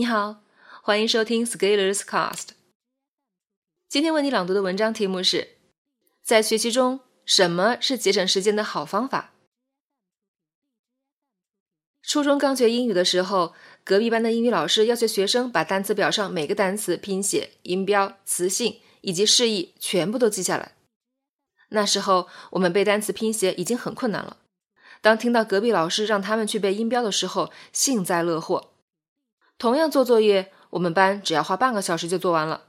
你好，欢迎收听 Scalers Cast。今天为你朗读的文章题目是：在学习中，什么是节省时间的好方法？初中刚学英语的时候，隔壁班的英语老师要求学生把单词表上每个单词拼写、音标、词性以及释义全部都记下来。那时候我们背单词拼写已经很困难了，当听到隔壁老师让他们去背音标的时候，幸灾乐祸。同样做作业，我们班只要花半个小时就做完了，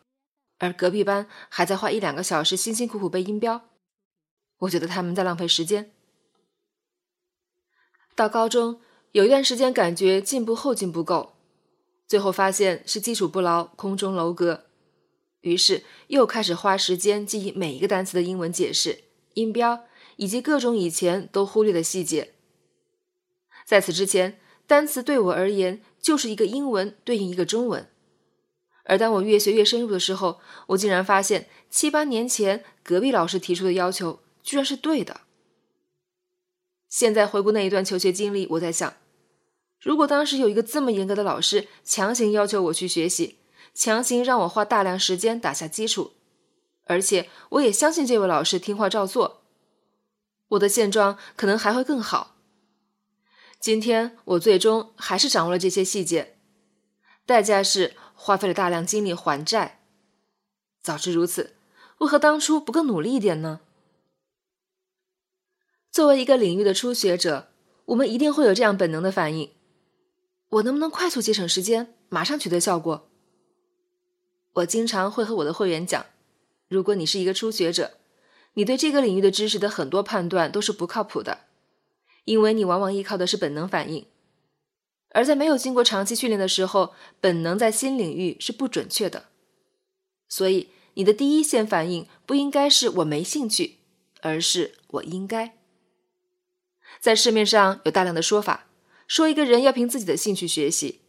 而隔壁班还在花一两个小时辛辛苦苦背音标。我觉得他们在浪费时间。到高中有一段时间，感觉进步后劲不够，最后发现是基础不牢，空中楼阁。于是又开始花时间记忆每一个单词的英文解释、音标以及各种以前都忽略的细节。在此之前，单词对我而言。就是一个英文对应一个中文，而当我越学越深入的时候，我竟然发现七八年前隔壁老师提出的要求居然是对的。现在回顾那一段求学经历，我在想，如果当时有一个这么严格的老师强行要求我去学习，强行让我花大量时间打下基础，而且我也相信这位老师听话照做，我的现状可能还会更好。今天我最终还是掌握了这些细节，代价是花费了大量精力还债。早知如此，为何当初不更努力一点呢？作为一个领域的初学者，我们一定会有这样本能的反应：我能不能快速节省时间，马上取得效果？我经常会和我的会员讲，如果你是一个初学者，你对这个领域的知识的很多判断都是不靠谱的。因为你往往依靠的是本能反应，而在没有经过长期训练的时候，本能在新领域是不准确的。所以，你的第一线反应不应该是我没兴趣，而是我应该。在市面上有大量的说法，说一个人要凭自己的兴趣学习，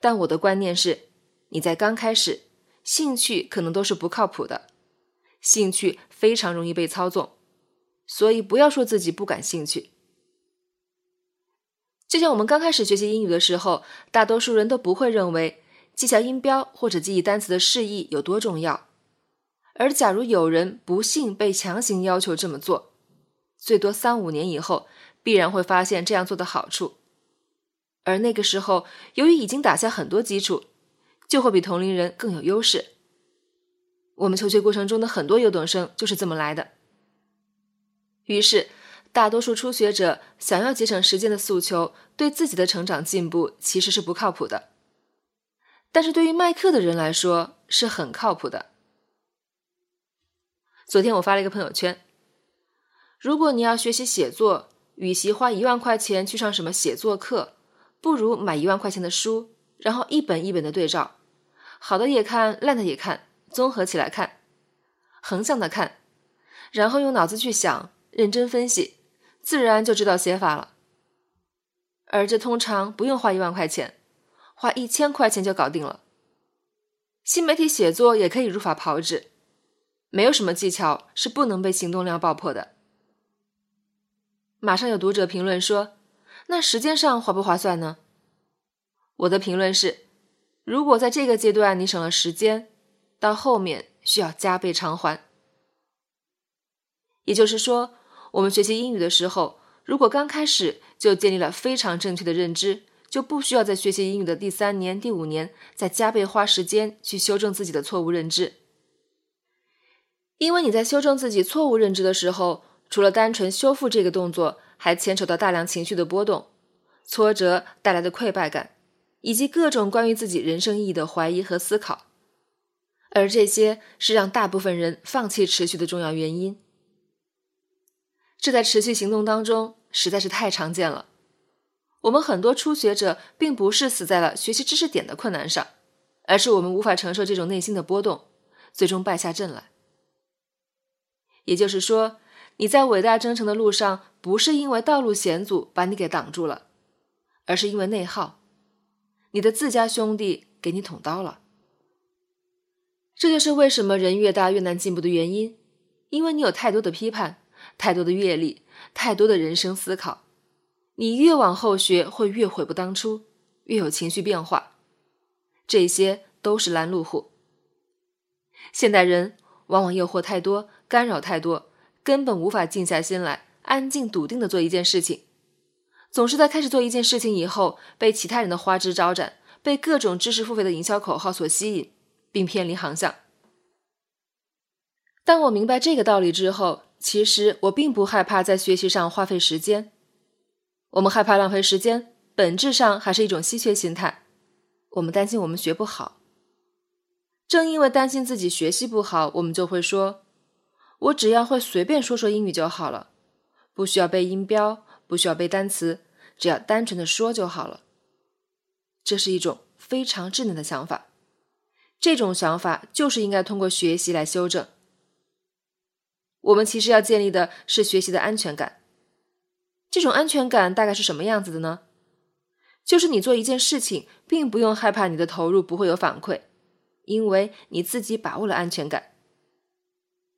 但我的观念是，你在刚开始，兴趣可能都是不靠谱的，兴趣非常容易被操纵，所以不要说自己不感兴趣。就像我们刚开始学习英语的时候，大多数人都不会认为记下音标或者记忆单词的释义有多重要。而假如有人不幸被强行要求这么做，最多三五年以后，必然会发现这样做的好处。而那个时候，由于已经打下很多基础，就会比同龄人更有优势。我们求学过程中的很多优等生就是这么来的。于是。大多数初学者想要节省时间的诉求，对自己的成长进步其实是不靠谱的。但是对于卖课的人来说是很靠谱的。昨天我发了一个朋友圈：如果你要学习写作，与其花一万块钱去上什么写作课，不如买一万块钱的书，然后一本一本的对照，好的也看，烂的也看，综合起来看，横向的看，然后用脑子去想，认真分析。自然就知道写法了，而这通常不用花一万块钱，花一千块钱就搞定了。新媒体写作也可以如法炮制，没有什么技巧是不能被行动量爆破的。马上有读者评论说：“那时间上划不划算呢？”我的评论是：如果在这个阶段你省了时间，到后面需要加倍偿还。也就是说。我们学习英语的时候，如果刚开始就建立了非常正确的认知，就不需要在学习英语的第三年、第五年再加倍花时间去修正自己的错误认知。因为你在修正自己错误认知的时候，除了单纯修复这个动作，还牵扯到大量情绪的波动、挫折带来的溃败感，以及各种关于自己人生意义的怀疑和思考，而这些是让大部分人放弃持续的重要原因。这在持续行动当中实在是太常见了。我们很多初学者并不是死在了学习知识点的困难上，而是我们无法承受这种内心的波动，最终败下阵来。也就是说，你在伟大征程的路上，不是因为道路险阻把你给挡住了，而是因为内耗，你的自家兄弟给你捅刀了。这就是为什么人越大越难进步的原因，因为你有太多的批判。太多的阅历，太多的人生思考，你越往后学会越悔不当初，越有情绪变化，这些都是拦路虎。现代人往往诱惑太多，干扰太多，根本无法静下心来，安静笃定的做一件事情。总是在开始做一件事情以后，被其他人的花枝招展，被各种知识付费的营销口号所吸引，并偏离航向。当我明白这个道理之后，其实我并不害怕在学习上花费时间。我们害怕浪费时间，本质上还是一种稀缺心态。我们担心我们学不好。正因为担心自己学习不好，我们就会说：“我只要会随便说说英语就好了，不需要背音标，不需要背单词，只要单纯的说就好了。”这是一种非常稚嫩的想法。这种想法就是应该通过学习来修正。我们其实要建立的是学习的安全感。这种安全感大概是什么样子的呢？就是你做一件事情，并不用害怕你的投入不会有反馈，因为你自己把握了安全感。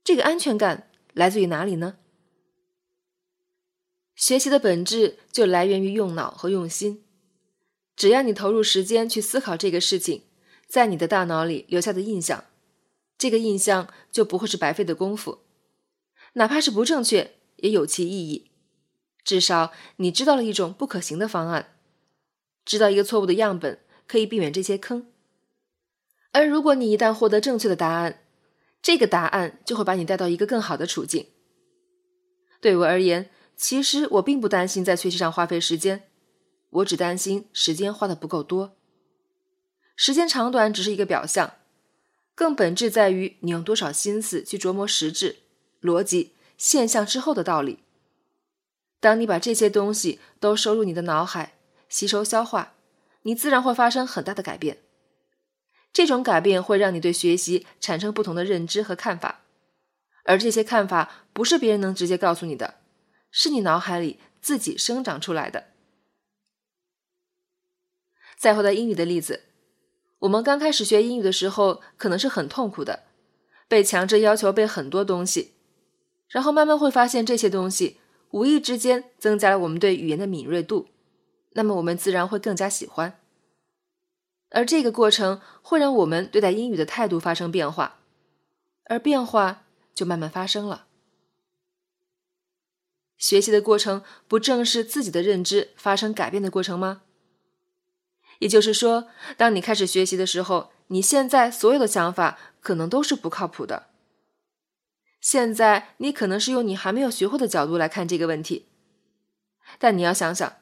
这个安全感来自于哪里呢？学习的本质就来源于用脑和用心。只要你投入时间去思考这个事情，在你的大脑里留下的印象，这个印象就不会是白费的功夫。哪怕是不正确，也有其意义。至少你知道了一种不可行的方案，知道一个错误的样本，可以避免这些坑。而如果你一旦获得正确的答案，这个答案就会把你带到一个更好的处境。对我而言，其实我并不担心在学习上花费时间，我只担心时间花的不够多。时间长短只是一个表象，更本质在于你用多少心思去琢磨实质。逻辑现象之后的道理。当你把这些东西都收入你的脑海，吸收消化，你自然会发生很大的改变。这种改变会让你对学习产生不同的认知和看法，而这些看法不是别人能直接告诉你的，是你脑海里自己生长出来的。再回到英语的例子，我们刚开始学英语的时候，可能是很痛苦的，被强制要求背很多东西。然后慢慢会发现这些东西无意之间增加了我们对语言的敏锐度，那么我们自然会更加喜欢。而这个过程会让我们对待英语的态度发生变化，而变化就慢慢发生了。学习的过程不正是自己的认知发生改变的过程吗？也就是说，当你开始学习的时候，你现在所有的想法可能都是不靠谱的。现在你可能是用你还没有学会的角度来看这个问题，但你要想想，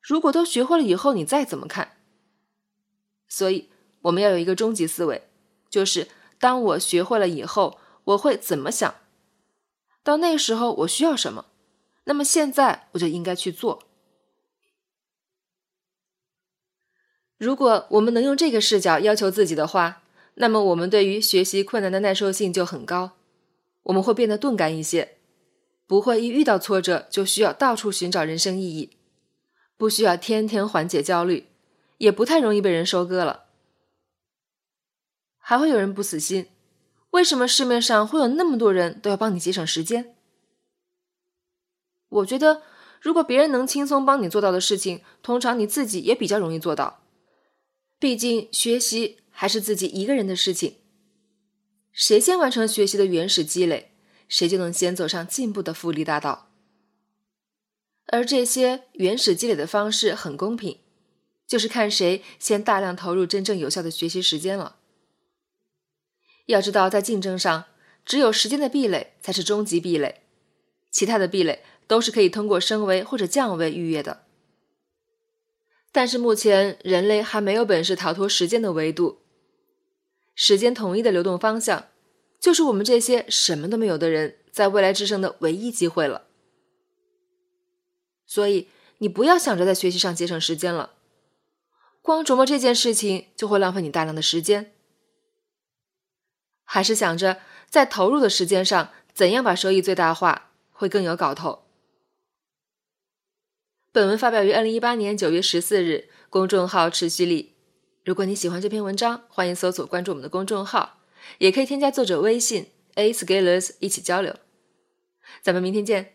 如果都学会了以后，你再怎么看？所以我们要有一个终极思维，就是当我学会了以后，我会怎么想？到那时候我需要什么？那么现在我就应该去做。如果我们能用这个视角要求自己的话，那么我们对于学习困难的耐受性就很高。我们会变得钝感一些，不会一遇到挫折就需要到处寻找人生意义，不需要天天缓解焦虑，也不太容易被人收割了。还会有人不死心，为什么市面上会有那么多人都要帮你节省时间？我觉得，如果别人能轻松帮你做到的事情，通常你自己也比较容易做到。毕竟学习还是自己一个人的事情。谁先完成学习的原始积累，谁就能先走上进步的复利大道。而这些原始积累的方式很公平，就是看谁先大量投入真正有效的学习时间了。要知道，在竞争上，只有时间的壁垒才是终极壁垒，其他的壁垒都是可以通过升维或者降维逾越的。但是目前人类还没有本事逃脱时间的维度。时间统一的流动方向，就是我们这些什么都没有的人在未来制胜的唯一机会了。所以，你不要想着在学习上节省时间了，光琢磨这件事情就会浪费你大量的时间。还是想着在投入的时间上怎样把收益最大化，会更有搞头。本文发表于二零一八年九月十四日，公众号持续力。如果你喜欢这篇文章，欢迎搜索关注我们的公众号，也可以添加作者微信 a scalers 一起交流。咱们明天见。